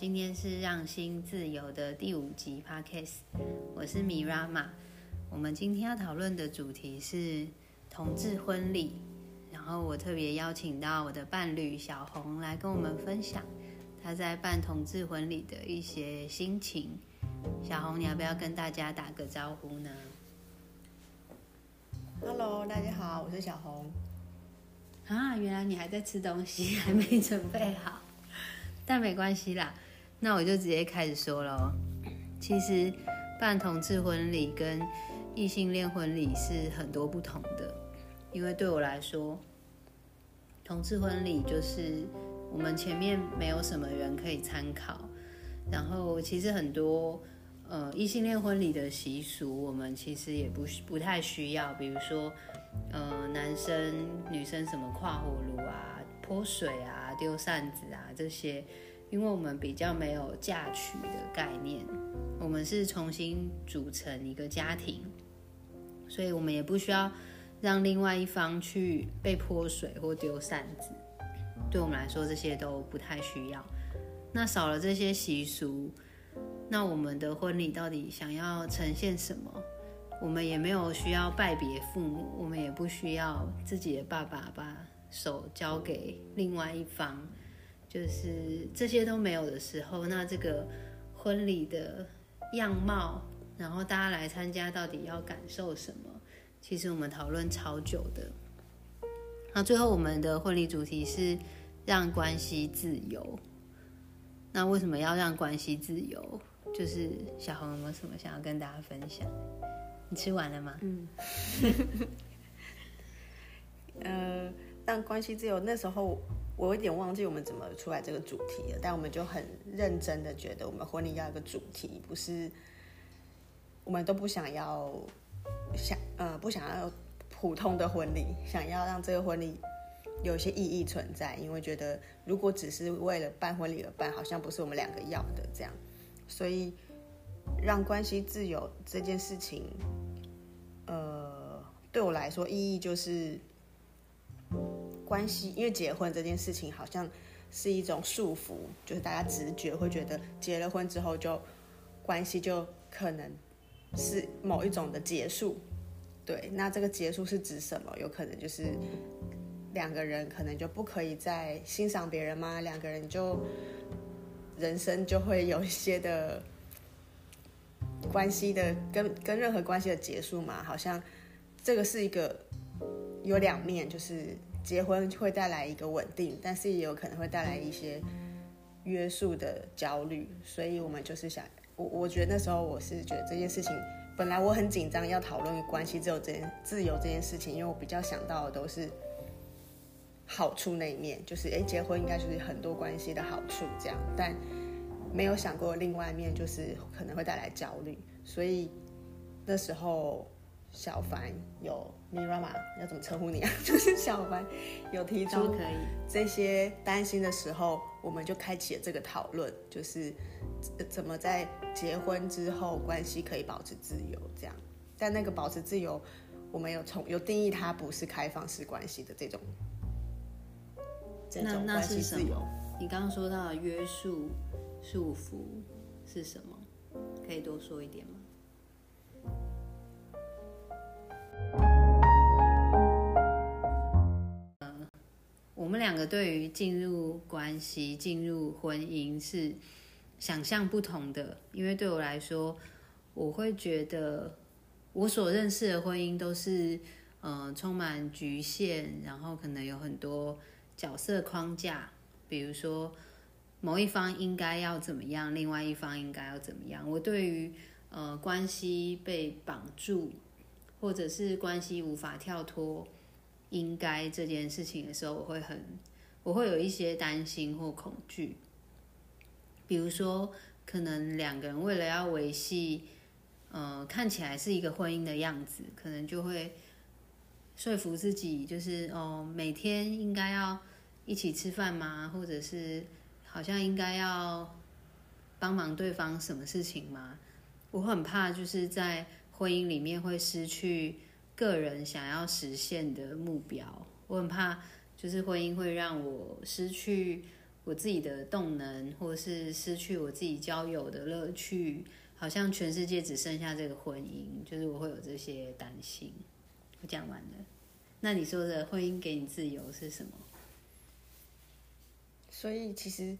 今天是让心自由的第五集 podcast，我是米拉玛。我们今天要讨论的主题是同志婚礼，然后我特别邀请到我的伴侣小红来跟我们分享她在办同志婚礼的一些心情。小红，你要不要跟大家打个招呼呢？Hello，大家好，我是小红。啊，原来你还在吃东西，还没准备好，但没关系啦。那我就直接开始说喽。其实办同志婚礼跟异性恋婚礼是很多不同的，因为对我来说，同志婚礼就是我们前面没有什么人可以参考，然后其实很多呃异性恋婚礼的习俗，我们其实也不不太需要，比如说呃男生女生什么跨火炉啊、泼水啊、丢扇子啊这些。因为我们比较没有嫁娶的概念，我们是重新组成一个家庭，所以我们也不需要让另外一方去被泼水或丢扇子。对我们来说，这些都不太需要。那少了这些习俗，那我们的婚礼到底想要呈现什么？我们也没有需要拜别父母，我们也不需要自己的爸爸把手交给另外一方。就是这些都没有的时候，那这个婚礼的样貌，然后大家来参加到底要感受什么？其实我们讨论超久的。那最后我们的婚礼主题是让关系自由。那为什么要让关系自由？就是小红有没有什么想要跟大家分享？你吃完了吗？嗯。呃，让关系自由那时候。我有点忘记我们怎么出来这个主题了，但我们就很认真的觉得，我们婚礼要一个主题，不是我们都不想要想呃不想要普通的婚礼，想要让这个婚礼有一些意义存在，因为觉得如果只是为了办婚礼而办，好像不是我们两个要的这样，所以让关系自由这件事情，呃，对我来说意义就是。关系，因为结婚这件事情好像是一种束缚，就是大家直觉会觉得结了婚之后就关系就可能是某一种的结束。对，那这个结束是指什么？有可能就是两个人可能就不可以再欣赏别人吗？两个人就人生就会有一些的关系的跟跟任何关系的结束嘛？好像这个是一个有两面，就是。结婚会带来一个稳定，但是也有可能会带来一些约束的焦虑，所以我们就是想，我我觉得那时候我是觉得这件事情，本来我很紧张要讨论关系自由这件自由这件事情，因为我比较想到的都是好处那一面，就是哎，结婚应该就是很多关系的好处这样，但没有想过另外一面就是可能会带来焦虑，所以那时候。小凡有 Mirama 要怎么称呼你啊？就是小白有提出这些担心的时候，我们就开启了这个讨论，就是怎么在结婚之后关系可以保持自由这样。但那个保持自由，我们有从有定义它不是开放式关系的这种这种关系自由。你刚刚说到的约束束缚是什么？可以多说一点吗？我们两个对于进入关系、进入婚姻是想象不同的，因为对我来说，我会觉得我所认识的婚姻都是呃充满局限，然后可能有很多角色框架，比如说某一方应该要怎么样，另外一方应该要怎么样。我对于呃关系被绑住，或者是关系无法跳脱。应该这件事情的时候，我会很，我会有一些担心或恐惧。比如说，可能两个人为了要维系，呃，看起来是一个婚姻的样子，可能就会说服自己，就是哦，每天应该要一起吃饭吗？或者是好像应该要帮忙对方什么事情吗？我很怕，就是在婚姻里面会失去。个人想要实现的目标，我很怕，就是婚姻会让我失去我自己的动能，或是失去我自己交友的乐趣，好像全世界只剩下这个婚姻，就是我会有这些担心。我讲完了，那你说的婚姻给你自由是什么？所以其实，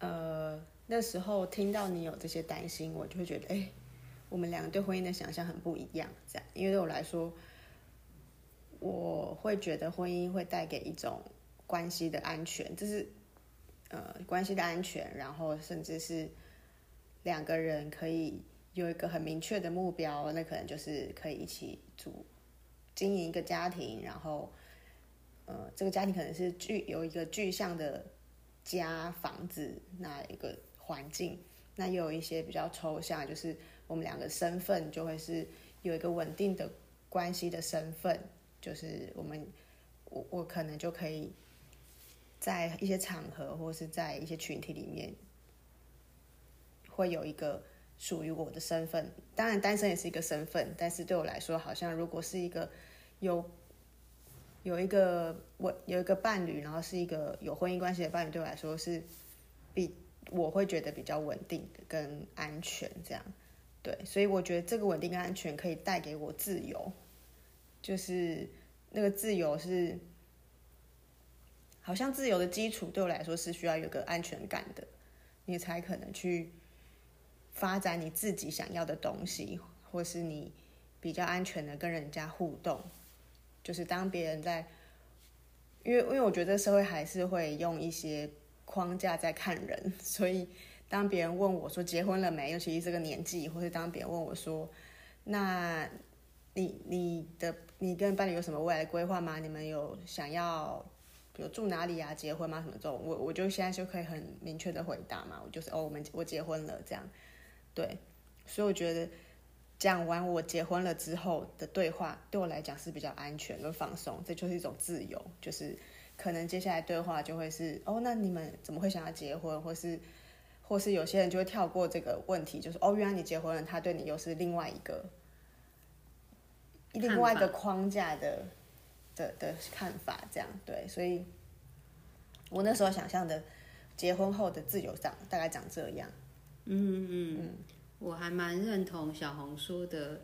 呃，那时候听到你有这些担心，我就会觉得，哎，我们两个对婚姻的想象很不一样。这样，因为对我来说，我会觉得婚姻会带给一种关系的安全，这是呃关系的安全，然后甚至是两个人可以有一个很明确的目标，那可能就是可以一起组经营一个家庭，然后。呃，这个家庭可能是具有一个具象的家房子那一个环境，那也有一些比较抽象，就是我们两个身份就会是有一个稳定的关系的身份，就是我们我我可能就可以在一些场合或是在一些群体里面会有一个属于我的身份。当然，单身也是一个身份，但是对我来说，好像如果是一个有。有一个我有一个伴侣，然后是一个有婚姻关系的伴侣，对我来说是比我会觉得比较稳定跟安全这样，对，所以我觉得这个稳定跟安全可以带给我自由，就是那个自由是好像自由的基础对我来说是需要有个安全感的，你才可能去发展你自己想要的东西，或是你比较安全的跟人家互动。就是当别人在，因为因为我觉得社会还是会用一些框架在看人，所以当别人问我说结婚了没，尤其是这个年纪，或者当别人问我说，那你你的你跟伴侣有什么未来的规划吗？你们有想要比如住哪里啊？结婚吗？什么这种，我我就现在就可以很明确的回答嘛，我就是哦，我们我结婚了这样，对，所以我觉得。讲完我结婚了之后的对话，对我来讲是比较安全跟放松，这就是一种自由。就是可能接下来对话就会是哦，那你们怎么会想要结婚？或是或是有些人就会跳过这个问题，就是哦，原来你结婚了，他对你又是另外一个另外一个框架的的的看法，这样对。所以我那时候想象的结婚后的自由长大概长这样。嗯嗯嗯。我还蛮认同小红说的，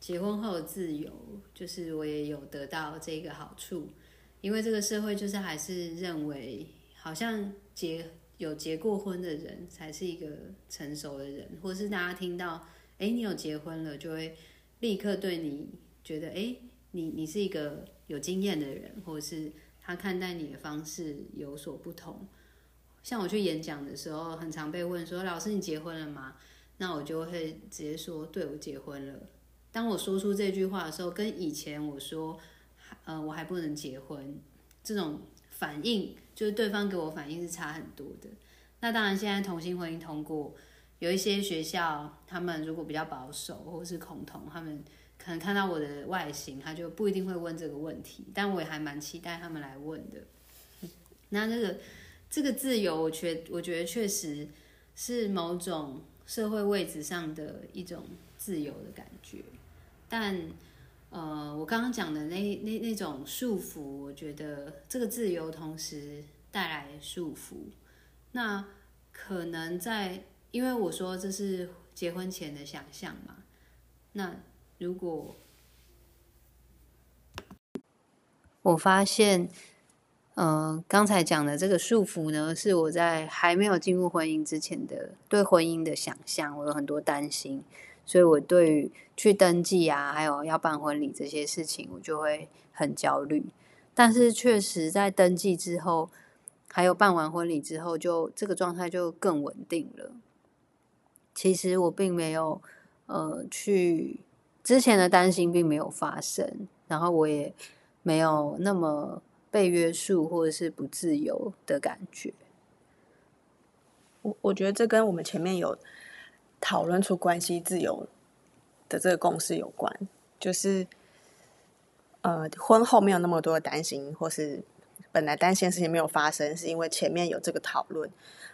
结婚后自由，就是我也有得到这个好处，因为这个社会就是还是认为，好像结有结过婚的人才是一个成熟的人，或是大家听到，哎，你有结婚了，就会立刻对你觉得，哎，你你是一个有经验的人，或者是他看待你的方式有所不同。像我去演讲的时候，很常被问说，老师你结婚了吗？那我就会直接说，对我结婚了。当我说出这句话的时候，跟以前我说，呃，我还不能结婚，这种反应就是对方给我反应是差很多的。那当然，现在同性婚姻通过，有一些学校他们如果比较保守或是恐同，他们可能看到我的外形，他就不一定会问这个问题。但我也还蛮期待他们来问的。那这个这个自由，我觉我觉得确实是某种。社会位置上的一种自由的感觉，但呃，我刚刚讲的那那那种束缚，我觉得这个自由同时带来束缚。那可能在，因为我说这是结婚前的想象嘛。那如果我发现。嗯，刚才讲的这个束缚呢，是我在还没有进入婚姻之前的对婚姻的想象，我有很多担心，所以我对于去登记啊，还有要办婚礼这些事情，我就会很焦虑。但是确实在登记之后，还有办完婚礼之后，就这个状态就更稳定了。其实我并没有呃去之前的担心并没有发生，然后我也没有那么。被约束或者是不自由的感觉，我我觉得这跟我们前面有讨论出关系自由的这个共识有关，就是呃婚后没有那么多担心，或是本来担心的事情没有发生，是因为前面有这个讨论。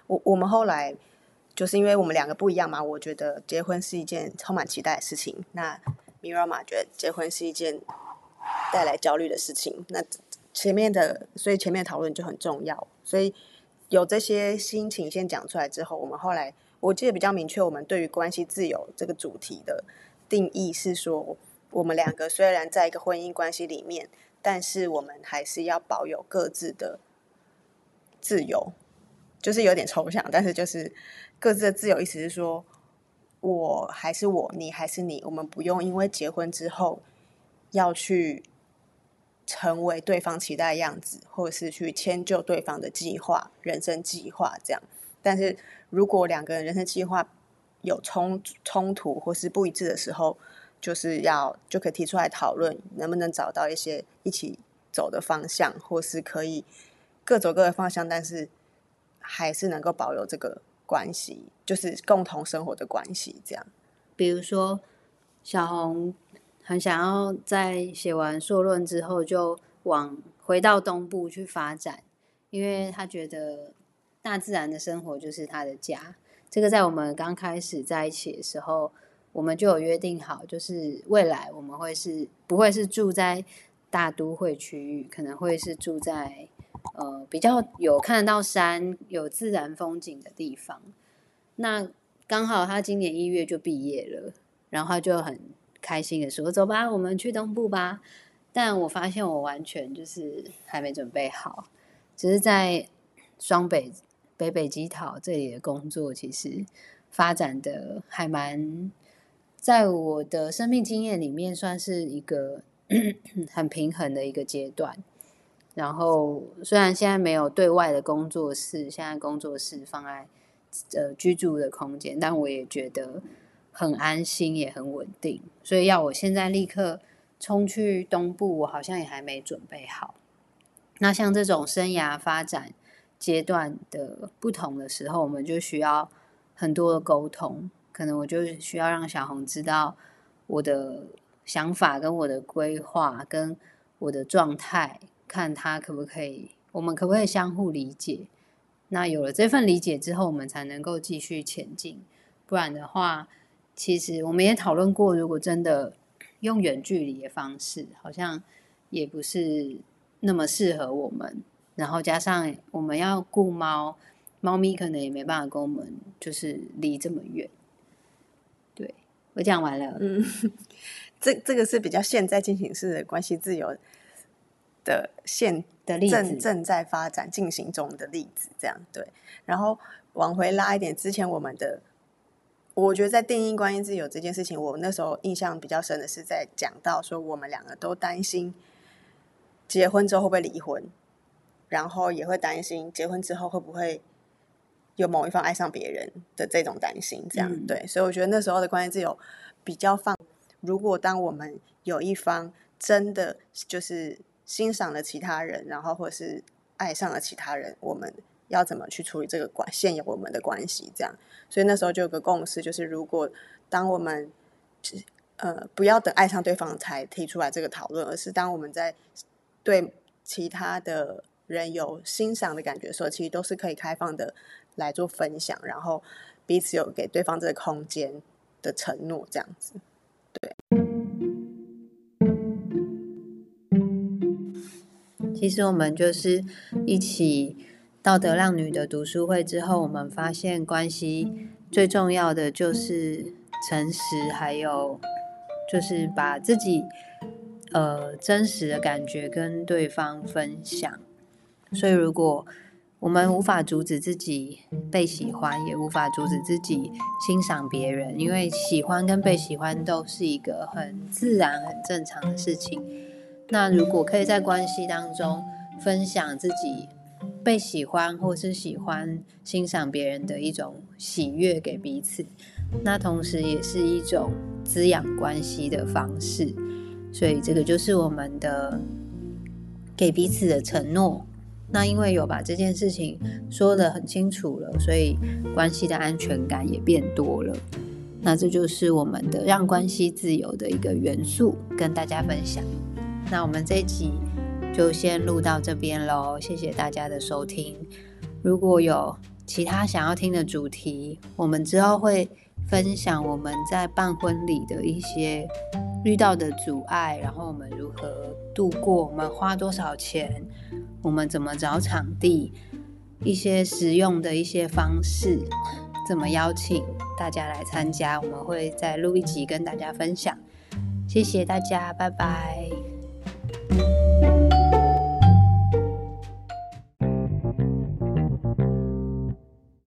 我我们后来就是因为我们两个不一样嘛，我觉得结婚是一件充满期待的事情，那 Mirama 觉得结婚是一件带来焦虑的事情，那。前面的，所以前面讨论就很重要。所以有这些心情先讲出来之后，我们后来我记得比较明确，我们对于关系自由这个主题的定义是说，我们两个虽然在一个婚姻关系里面，但是我们还是要保有各自的自由，就是有点抽象，但是就是各自的自由，意思是说我还是我，你还是你，我们不用因为结婚之后要去。成为对方期待的样子，或者是去迁就对方的计划、人生计划这样。但是如果两个人人生计划有冲冲突或是不一致的时候，就是要就可以提出来讨论，能不能找到一些一起走的方向，或是可以各走各的方向，但是还是能够保有这个关系，就是共同生活的关系这样。比如说小红。很想要在写完硕论之后就往回到东部去发展，因为他觉得大自然的生活就是他的家。这个在我们刚开始在一起的时候，我们就有约定好，就是未来我们会是不会是住在大都会区域，可能会是住在呃比较有看得到山、有自然风景的地方。那刚好他今年一月就毕业了，然后就很。开心的说：“走吧，我们去东部吧。”但我发现我完全就是还没准备好，只是在双北北北基桃这里的工作，其实发展的还蛮，在我的生命经验里面算是一个 很平衡的一个阶段。然后虽然现在没有对外的工作室，现在工作室放在呃居住的空间，但我也觉得。很安心，也很稳定，所以要我现在立刻冲去东部，我好像也还没准备好。那像这种生涯发展阶段的不同的时候，我们就需要很多的沟通。可能我就需要让小红知道我的想法、跟我的规划、跟我的状态，看他可不可以，我们可不可以相互理解？那有了这份理解之后，我们才能够继续前进。不然的话，其实我们也讨论过，如果真的用远距离的方式，好像也不是那么适合我们。然后加上我们要顾猫，猫咪可能也没办法跟我们就是离这么远。对我讲完了，嗯，这这个是比较现在进行式的关系自由的现的例子，正在发展进行中的例子，这样对。然后往回拉一点，之前我们的。我觉得在定义关系自由这件事情，我那时候印象比较深的是在讲到说，我们两个都担心结婚之后会不会离婚，然后也会担心结婚之后会不会有某一方爱上别人的这种担心，这样对。所以我觉得那时候的关系自由比较放，如果当我们有一方真的就是欣赏了其他人，然后或者是爱上了其他人，我们。要怎么去处理这个关现有我们的关系？这样，所以那时候就有个共识，就是如果当我们呃不要等爱上对方才提出来这个讨论，而是当我们在对其他的人有欣赏的感觉时候，其实都是可以开放的来做分享，然后彼此有给对方这个空间的承诺，这样子。对，其实我们就是一起。道德浪女的读书会之后，我们发现关系最重要的就是诚实，还有就是把自己呃真实的感觉跟对方分享。所以，如果我们无法阻止自己被喜欢，也无法阻止自己欣赏别人，因为喜欢跟被喜欢都是一个很自然、很正常的事情。那如果可以在关系当中分享自己。被喜欢或是喜欢欣赏别人的一种喜悦给彼此，那同时也是一种滋养关系的方式。所以这个就是我们的给彼此的承诺。那因为有把这件事情说得很清楚了，所以关系的安全感也变多了。那这就是我们的让关系自由的一个元素，跟大家分享。那我们这一集。就先录到这边喽，谢谢大家的收听。如果有其他想要听的主题，我们之后会分享我们在办婚礼的一些遇到的阻碍，然后我们如何度过，我们花多少钱，我们怎么找场地，一些实用的一些方式，怎么邀请大家来参加，我们会再录一集跟大家分享。谢谢大家，拜拜。